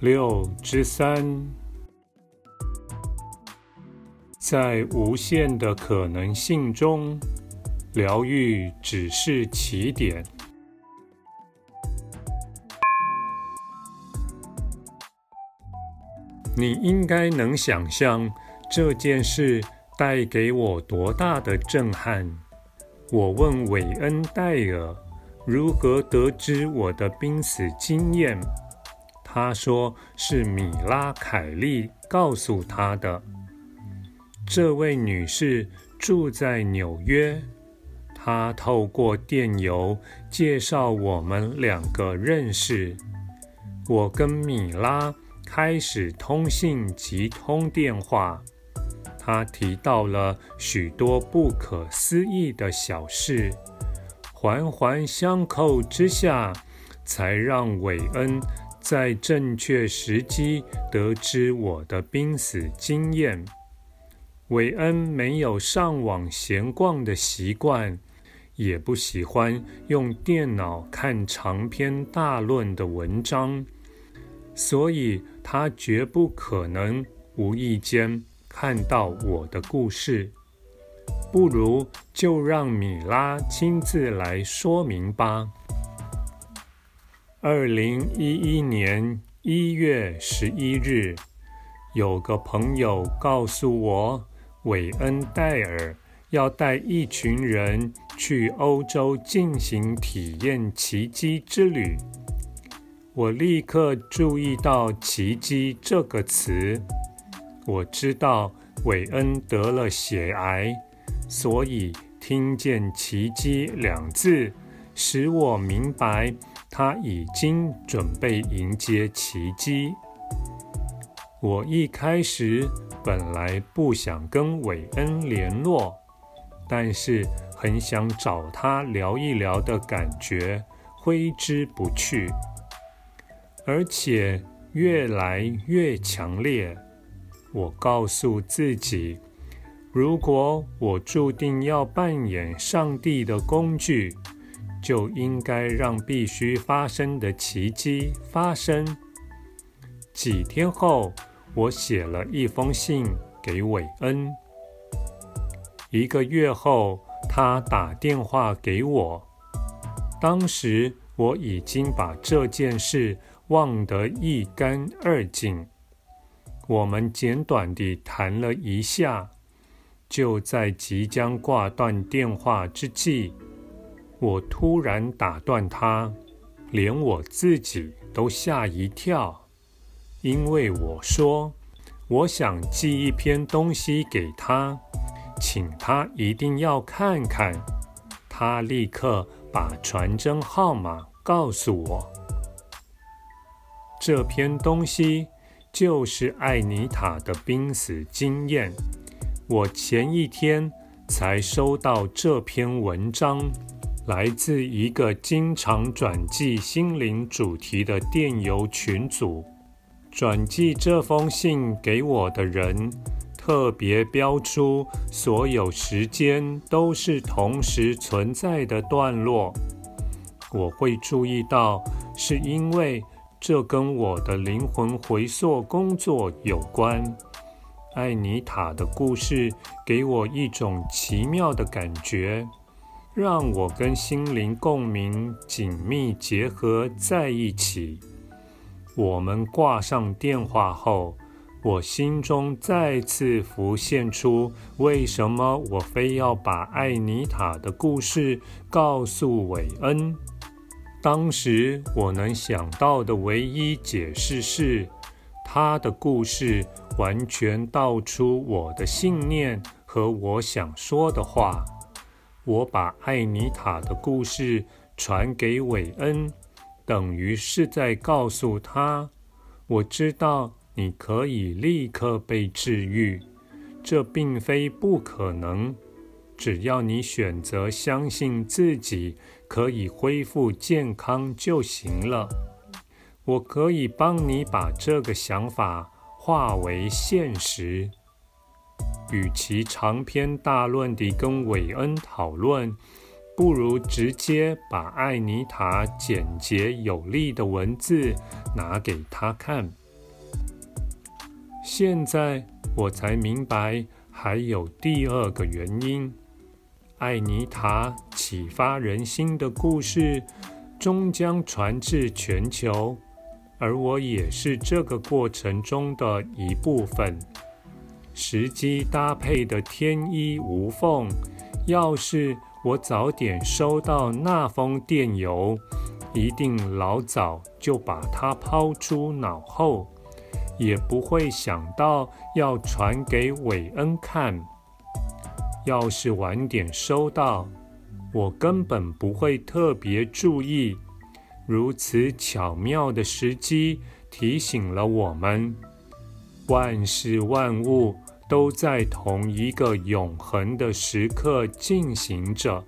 六之三，在无限的可能性中，疗愈只是起点。你应该能想象这件事带给我多大的震撼。我问韦恩·戴尔如何得知我的濒死经验。他说：“是米拉·凯利告诉他的。这位女士住在纽约，她透过电邮介绍我们两个认识。我跟米拉开始通信及通电话，她提到了许多不可思议的小事，环环相扣之下，才让韦恩。”在正确时机得知我的濒死经验。韦恩没有上网闲逛的习惯，也不喜欢用电脑看长篇大论的文章，所以他绝不可能无意间看到我的故事。不如就让米拉亲自来说明吧。二零一一年一月十一日，有个朋友告诉我，韦恩·戴尔要带一群人去欧洲进行体验奇迹之旅。我立刻注意到“奇迹”这个词。我知道韦恩得了血癌，所以听见“奇迹”两字，使我明白。他已经准备迎接奇迹。我一开始本来不想跟韦恩联络，但是很想找他聊一聊的感觉挥之不去，而且越来越强烈。我告诉自己，如果我注定要扮演上帝的工具，就应该让必须发生的奇迹发生。几天后，我写了一封信给韦恩。一个月后，他打电话给我。当时我已经把这件事忘得一干二净。我们简短地谈了一下，就在即将挂断电话之际。我突然打断他，连我自己都吓一跳，因为我说我想寄一篇东西给他，请他一定要看看。他立刻把传真号码告诉我。这篇东西就是艾妮塔的濒死经验。我前一天才收到这篇文章。来自一个经常转寄心灵主题的电邮群组，转寄这封信给我的人特别标出所有时间都是同时存在的段落。我会注意到，是因为这跟我的灵魂回溯工作有关。艾妮塔的故事给我一种奇妙的感觉。让我跟心灵共鸣紧密结合在一起。我们挂上电话后，我心中再次浮现出为什么我非要把艾妮塔的故事告诉韦恩。当时我能想到的唯一解释是，他的故事完全道出我的信念和我想说的话。我把艾妮塔的故事传给韦恩，等于是在告诉他，我知道你可以立刻被治愈，这并非不可能。只要你选择相信自己可以恢复健康就行了。我可以帮你把这个想法化为现实。与其长篇大论地跟韦恩讨论，不如直接把艾尼塔简洁有力的文字拿给他看。现在我才明白，还有第二个原因。艾尼塔启发人心的故事终将传至全球，而我也是这个过程中的一部分。时机搭配的天衣无缝。要是我早点收到那封电邮，一定老早就把它抛诸脑后，也不会想到要传给韦恩看。要是晚点收到，我根本不会特别注意。如此巧妙的时机提醒了我们，万事万物都在同一个永恒的时刻进行着，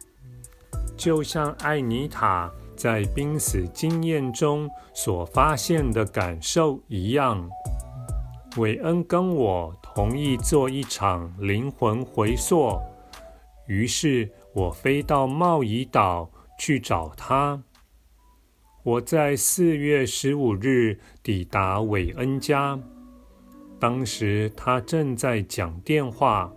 就像艾妮塔在濒死经验中所发现的感受一样。韦恩跟我同意做一场灵魂回溯，于是我飞到茂宜岛去找他。我在四月十五日抵达韦恩家，当时他正在讲电话。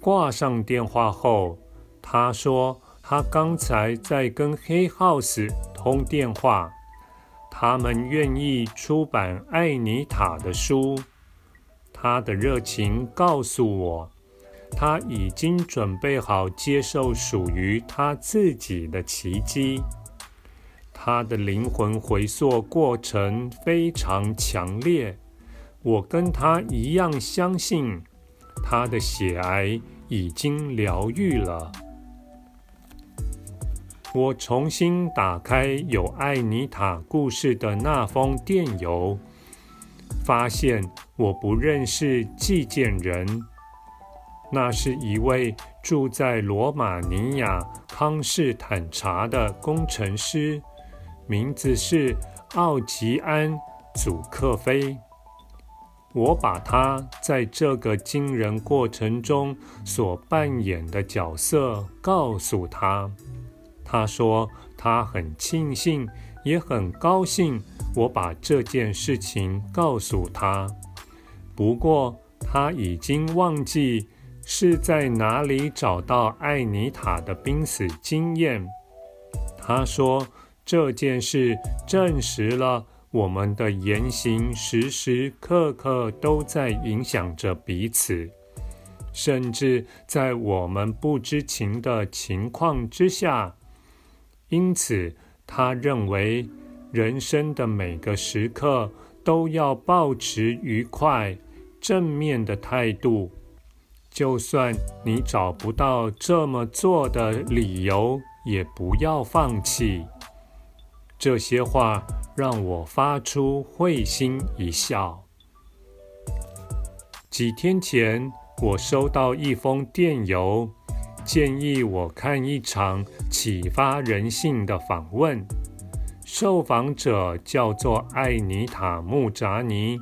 挂上电话后，他说他刚才在跟黑 house 通电话。他们愿意出版艾妮塔的书。他的热情告诉我，他已经准备好接受属于他自己的奇迹。他的灵魂回溯过程非常强烈，我跟他一样相信，他的血癌已经疗愈了。我重新打开有艾妮塔故事的那封电邮，发现我不认识寄件人。那是一位住在罗马尼亚康士坦察的工程师，名字是奥吉安·祖克菲。我把他在这个惊人过程中所扮演的角色告诉他。他说：“他很庆幸，也很高兴，我把这件事情告诉他。不过，他已经忘记是在哪里找到艾尼塔的濒死经验。他说，这件事证实了我们的言行时时刻刻都在影响着彼此，甚至在我们不知情的情况之下。”因此，他认为人生的每个时刻都要保持愉快、正面的态度。就算你找不到这么做的理由，也不要放弃。这些话让我发出会心一笑。几天前，我收到一封电邮。建议我看一场启发人性的访问。受访者叫做艾尼塔·穆扎尼，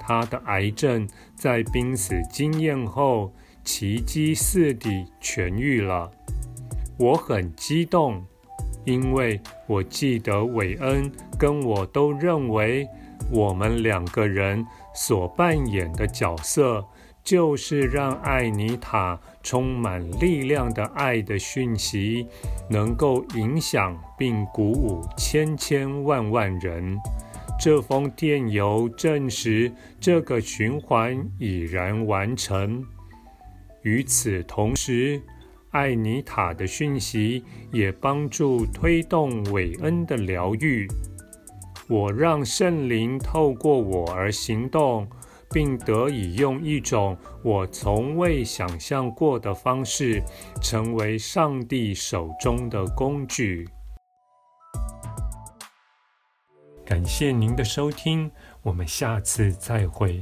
她的癌症在濒死经验后奇迹似地痊愈了。我很激动，因为我记得韦恩跟我都认为，我们两个人所扮演的角色。就是让艾尼塔充满力量的爱的讯息，能够影响并鼓舞千千万万人。这封电邮证实这个循环已然完成。与此同时，艾尼塔的讯息也帮助推动韦恩的疗愈。我让圣灵透过我而行动。并得以用一种我从未想象过的方式，成为上帝手中的工具。感谢您的收听，我们下次再会。